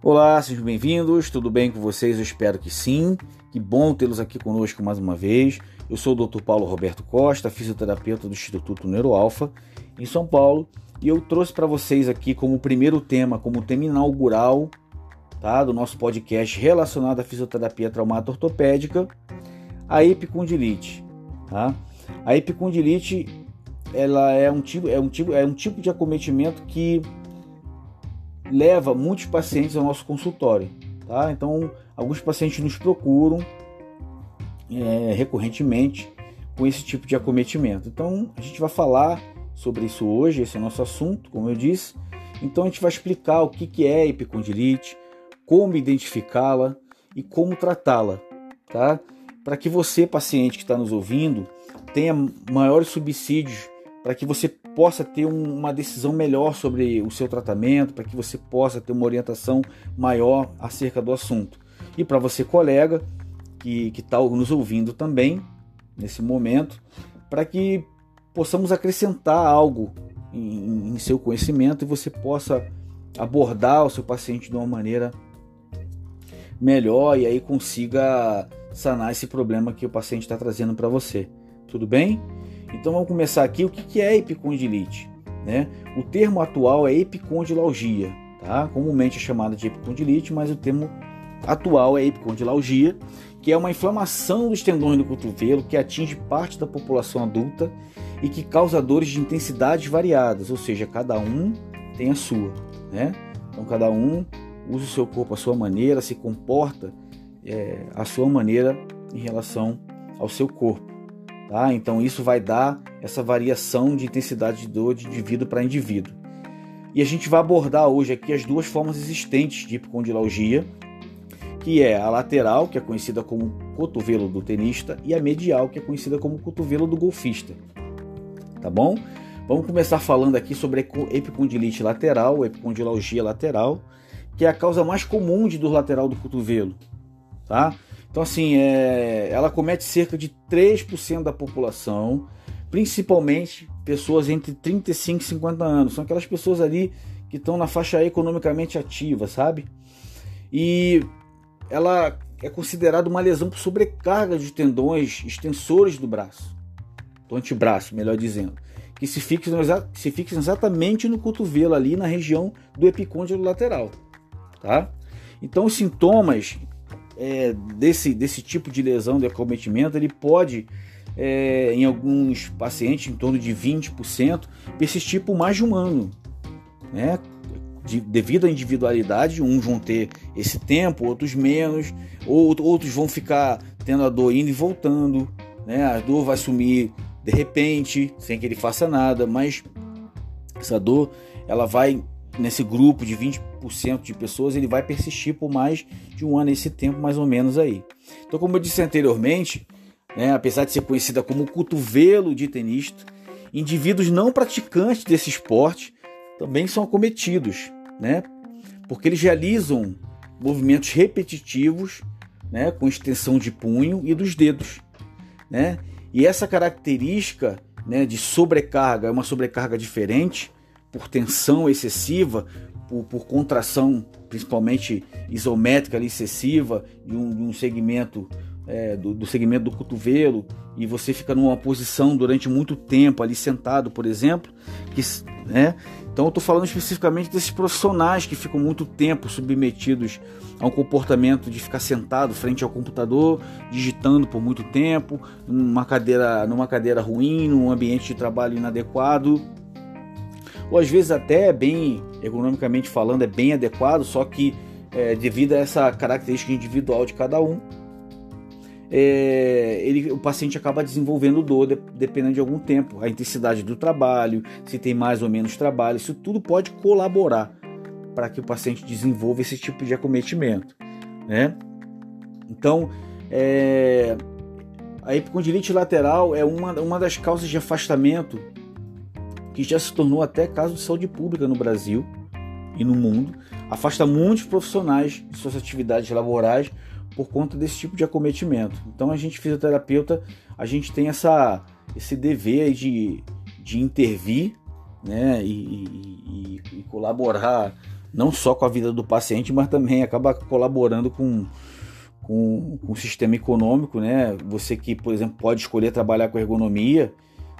Olá, sejam bem-vindos. Tudo bem com vocês? Eu espero que sim. Que bom tê-los aqui conosco mais uma vez. Eu sou o Dr. Paulo Roberto Costa, fisioterapeuta do Instituto Neuroalfa em São Paulo, e eu trouxe para vocês aqui como primeiro tema, como tema inaugural, tá, do nosso podcast relacionado à fisioterapia traumática ortopédica, a epicondilite, tá? A epicondilite ela é um tipo é um tipo é um tipo de acometimento que leva muitos pacientes ao nosso consultório, tá? Então, alguns pacientes nos procuram é, recorrentemente com esse tipo de acometimento. Então, a gente vai falar sobre isso hoje, esse é o nosso assunto, como eu disse. Então, a gente vai explicar o que, é epicondilite, como identificá-la e como tratá-la, tá? Para que você, paciente que está nos ouvindo, tenha maiores subsídios para que você possa ter uma decisão melhor sobre o seu tratamento, para que você possa ter uma orientação maior acerca do assunto. E para você, colega, que está nos ouvindo também nesse momento, para que possamos acrescentar algo em, em seu conhecimento e você possa abordar o seu paciente de uma maneira melhor e aí consiga sanar esse problema que o paciente está trazendo para você. Tudo bem? Então vamos começar aqui. O que é epicondilite? Né? O termo atual é epicondilalgia, tá? comumente é chamada de epicondilite, mas o termo atual é epicondilalgia, que é uma inflamação dos tendões do cotovelo que atinge parte da população adulta e que causa dores de intensidades variadas, ou seja, cada um tem a sua. Né? Então cada um usa o seu corpo à sua maneira, se comporta é, à sua maneira em relação ao seu corpo. Tá? Então isso vai dar essa variação de intensidade de dor de indivíduo para indivíduo. E a gente vai abordar hoje aqui as duas formas existentes de hipocondilalgia, que é a lateral, que é conhecida como cotovelo do tenista, e a medial, que é conhecida como cotovelo do golfista. Tá bom? Vamos começar falando aqui sobre a epicondilite lateral, epicondilalgia lateral, que é a causa mais comum de dor lateral do cotovelo, tá? Então, assim, é, ela comete cerca de 3% da população, principalmente pessoas entre 35 e 50 anos. São aquelas pessoas ali que estão na faixa economicamente ativa, sabe? E ela é considerada uma lesão por sobrecarga de tendões extensores do braço, do antebraço, melhor dizendo, que se fixam, se fixam exatamente no cotovelo ali na região do epicôndilo lateral, tá? Então os sintomas é, desse, desse tipo de lesão de acometimento, ele pode, é, em alguns pacientes, em torno de 20%, persistir por mais de um ano. Né? De, devido à individualidade, uns vão ter esse tempo, outros menos, ou, outros vão ficar tendo a dor indo e voltando, né? a dor vai sumir de repente, sem que ele faça nada, mas essa dor ela vai nesse grupo de 20% de pessoas, ele vai persistir por mais de um ano, esse tempo mais ou menos aí. Então, como eu disse anteriormente, né, apesar de ser conhecida como cotovelo de tenista, indivíduos não praticantes desse esporte também são acometidos, né? Porque eles realizam movimentos repetitivos, né, com extensão de punho e dos dedos, né? E essa característica, né, de sobrecarga, é uma sobrecarga diferente, por tensão excessiva, por, por contração principalmente isométrica ali, excessiva e um, um segmento é, do, do, segmento do cotovelo e você fica numa posição durante muito tempo ali sentado, por exemplo, que, né? Então eu estou falando especificamente desses profissionais que ficam muito tempo submetidos a um comportamento de ficar sentado frente ao computador, digitando por muito tempo, numa cadeira, numa cadeira ruim, num ambiente de trabalho inadequado ou às vezes até é bem, economicamente falando, é bem adequado, só que é, devido a essa característica individual de cada um, é, ele, o paciente acaba desenvolvendo dor de, dependendo de algum tempo, a intensidade do trabalho, se tem mais ou menos trabalho, isso tudo pode colaborar para que o paciente desenvolva esse tipo de acometimento, né? Então, é, a epicondilite lateral é uma, uma das causas de afastamento que já se tornou até caso de saúde pública no Brasil e no mundo, afasta muitos profissionais de suas atividades laborais por conta desse tipo de acometimento. Então a gente fisioterapeuta, a gente tem essa esse dever de, de intervir, né, e, e, e colaborar não só com a vida do paciente, mas também acaba colaborando com, com, com o sistema econômico, né? Você que, por exemplo, pode escolher trabalhar com ergonomia,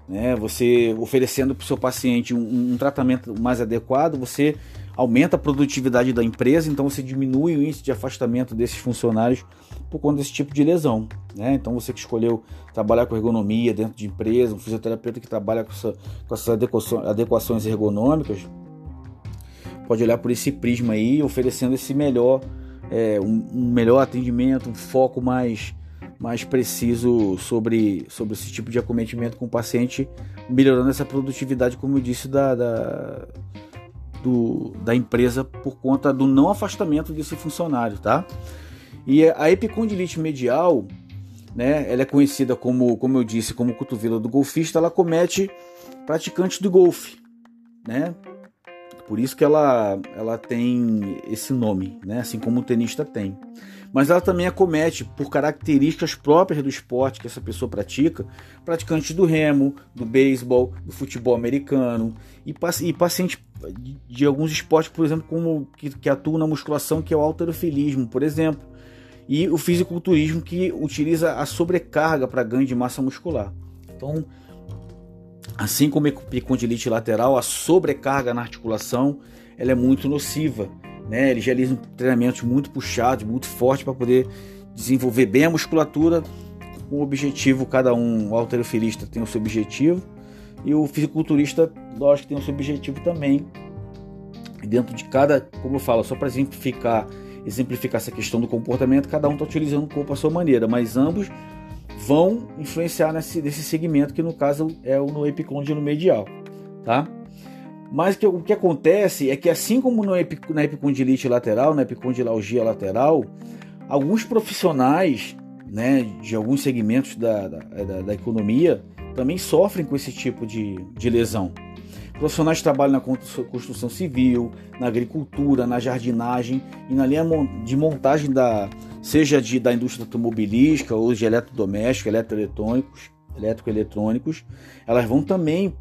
né? Você oferecendo para o seu paciente um, um, tratamento mais adequado, você aumenta a produtividade da empresa, então você diminui o índice de afastamento desses funcionários por conta desse tipo de lesão. Né? Então você que escolheu trabalhar com ergonomia dentro de empresa, um fisioterapeuta que trabalha com, essa, com essas adequações ergonômicas, pode olhar por esse prisma aí, oferecendo esse melhor, é, um, um, melhor atendimento, um foco mais, mais preciso sobre, sobre esse tipo de acometimento com o paciente, melhorando essa produtividade, como eu disse, da, da do, da empresa por conta do não afastamento desse funcionário, tá? E a epicondilite medial, né, ela é conhecida como, como eu disse, como cotovelo do golfista, ela comete praticantes do golfe, né? Por isso que ela, ela tem esse nome, né? assim como o tenista tem. Mas ela também acomete, por características próprias do esporte que essa pessoa pratica, praticantes do remo, do beisebol, do futebol americano e, e pacientes de alguns esportes, por exemplo, como que, que atuam na musculação, que é o alterofilismo, por exemplo, e o fisiculturismo que utiliza a sobrecarga para ganho de massa muscular. Então, assim como epicondilite lateral, a sobrecarga na articulação ela é muito nociva. Né? Eles realizam treinamentos muito puxados, muito fortes para poder desenvolver bem a musculatura o objetivo, cada um, o alterofilista tem o seu objetivo e o fisiculturista, lógico, tem o seu objetivo também. dentro de cada, como eu falo, só para exemplificar, exemplificar essa questão do comportamento, cada um está utilizando o corpo à sua maneira, mas ambos vão influenciar nesse, nesse segmento que no caso é o no epicôndilo medial, tá? Mas que, o que acontece é que assim como no epic, na epicondilite lateral, na epicondilalgia lateral, alguns profissionais né, de alguns segmentos da, da, da, economia também sofrem com esse tipo de, de lesão. Profissionais trabalham na construção civil, na agricultura, na jardinagem e na linha de montagem da seja de, da indústria automobilística ou de eletrodomésticos, eletroeletrônicos, eletroeletrônicos, elas vão também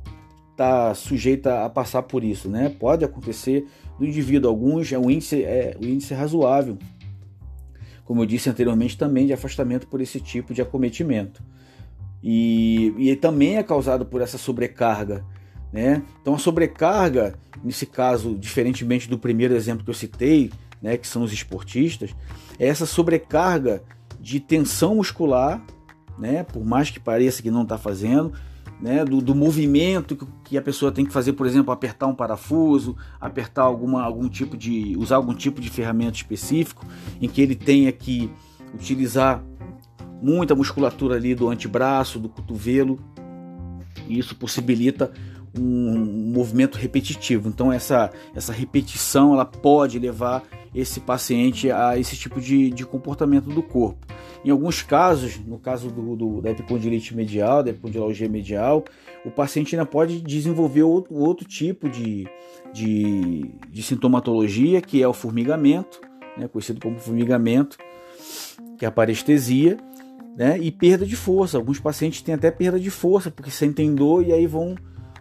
estar tá sujeita a passar por isso, né? Pode acontecer do indivíduo, alguns é o índice é o índice é razoável como eu disse anteriormente, também de afastamento por esse tipo de acometimento. E, e também é causado por essa sobrecarga. Né? Então, a sobrecarga, nesse caso, diferentemente do primeiro exemplo que eu citei, né, que são os esportistas, essa sobrecarga de tensão muscular, né, por mais que pareça que não está fazendo, né, do, do, movimento que a pessoa tem que fazer, por exemplo, apertar um parafuso, apertar alguma, algum tipo de. usar algum tipo de ferramenta específico, em que ele tenha que utilizar muita musculatura ali do antebraço, do cotovelo, e isso possibilita um, movimento repetitivo. Então essa, essa repetição ela pode levar esse paciente a esse tipo de, de comportamento do corpo. Em alguns casos, no caso do, do, da epicondilite medial, da epicondilalgia medial, o paciente ainda pode desenvolver outro, outro tipo de, de, de, sintomatologia, que é o formigamento, né, conhecido como formigamento, que é a parestesia, né, e perda de força. Alguns pacientes têm até perda de força, porque sentem dor e aí vão,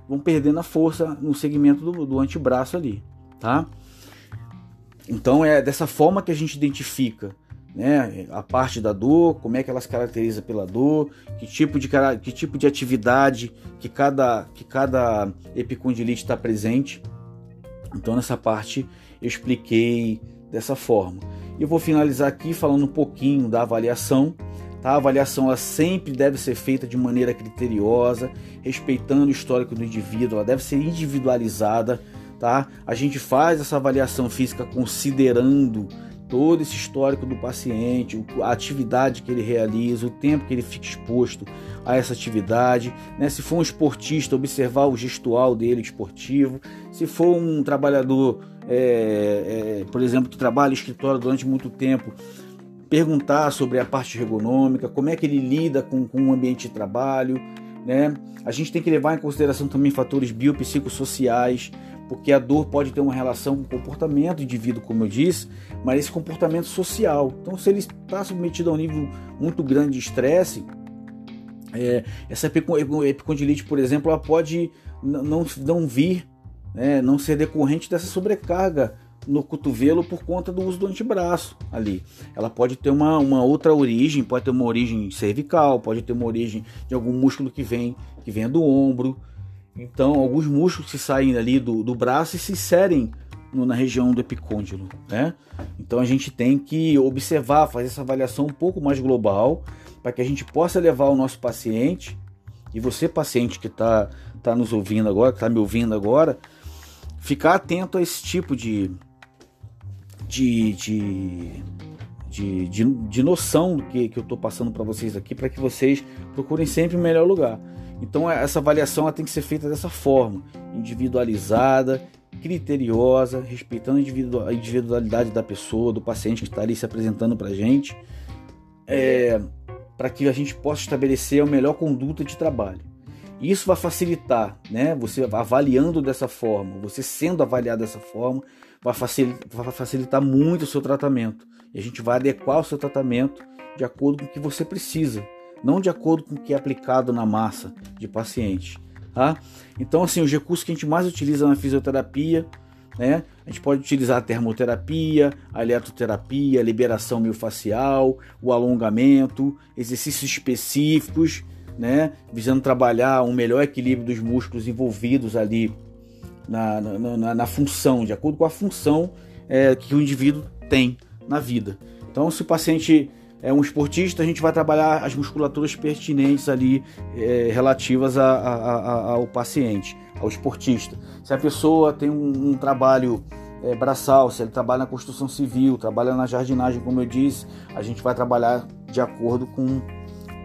vão perdendo a força no segmento do, do antebraço ali, tá? Então é dessa forma que a gente identifica né, a parte da dor, como é que ela se caracteriza pela dor, que tipo de, que tipo de atividade que cada, que cada epicondilite está presente. Então nessa parte eu expliquei dessa forma. Eu vou finalizar aqui falando um pouquinho da avaliação. A avaliação ela sempre deve ser feita de maneira criteriosa, respeitando o histórico do indivíduo, ela deve ser individualizada tá? A gente faz essa avaliação física considerando todo esse histórico do paciente, a atividade que ele realiza, o tempo que ele fica exposto a essa atividade, né? Se for um esportista, observar o gestual dele esportivo. Se for um trabalhador, é, é, por exemplo, que trabalha em escritório durante muito tempo, perguntar sobre a parte ergonômica, como é que ele lida com, com o ambiente de trabalho, né? A gente tem que levar em consideração também fatores biopsicossociais, porque a dor pode ter uma relação com o comportamento do indivíduo, como eu disse, mas esse comportamento social. Então, se ele está submetido a um nível muito grande de estresse, é, essa epicondilite, por exemplo, ela pode não, não vir, né, não ser decorrente dessa sobrecarga no cotovelo por conta do uso do antebraço ali. Ela pode ter uma, uma outra origem, pode ter uma origem cervical, pode ter uma origem de algum músculo que vem que vem do ombro. Então, alguns músculos que saem ali do, do braço e se inserem na região do epicôndilo, né? Então a gente tem que observar, fazer essa avaliação um pouco mais global para que a gente possa levar o nosso paciente e você paciente que está tá nos ouvindo agora, que está me ouvindo agora, ficar atento a esse tipo de, de, de, de, de, de noção que, que eu estou passando para vocês aqui, para que vocês procurem sempre o melhor lugar. Então essa avaliação tem que ser feita dessa forma, individualizada, criteriosa, respeitando a individualidade da pessoa, do paciente que está ali se apresentando para a gente, é, para que a gente possa estabelecer a melhor conduta de trabalho. Isso vai facilitar, né? Você avaliando dessa forma, você sendo avaliado dessa forma, vai facilitar, muito o seu tratamento. E a gente vai adequar o seu tratamento de acordo com o que você precisa, não de acordo com o que é aplicado na massa de pacientes. Tá? Então, assim, os recursos que a gente mais utiliza na fisioterapia, né? A gente pode utilizar a termoterapia, a eletroterapia, a liberação miofascial, o alongamento, exercícios específicos, né? Visando trabalhar um melhor equilíbrio dos músculos envolvidos ali na, na, na, na função, de acordo com a função é, que o indivíduo tem na vida. Então, se o paciente é um esportista, a gente vai trabalhar as musculaturas pertinentes ali é, relativas a, a, a, ao paciente, ao esportista. Se a pessoa tem um, um trabalho é, braçal, se ele trabalha na construção civil, trabalha na jardinagem, como eu disse, a gente vai trabalhar de acordo com,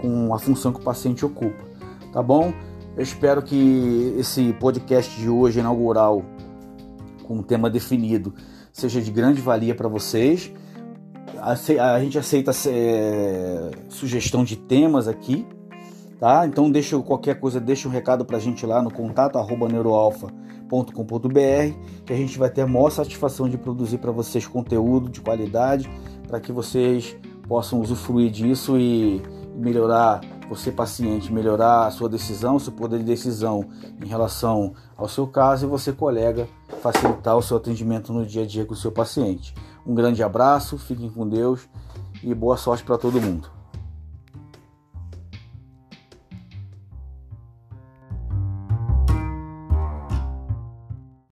com a função que o paciente ocupa. Tá bom? Eu espero que esse podcast de hoje, inaugural, com um tema definido, seja de grande valia para vocês. A, gente aceita é, sugestão de temas aqui, tá? Então deixa qualquer coisa, deixa um recado para a gente lá no contato arroba neuroalfa.com.br que a gente vai ter a maior satisfação de produzir para vocês conteúdo de qualidade para que vocês possam usufruir disso e melhorar você paciente, melhorar a sua decisão, seu poder de decisão em relação ao seu caso e você colega facilitar o seu atendimento no dia a dia com o seu paciente. Um grande abraço, fiquem com Deus e boa sorte para todo mundo.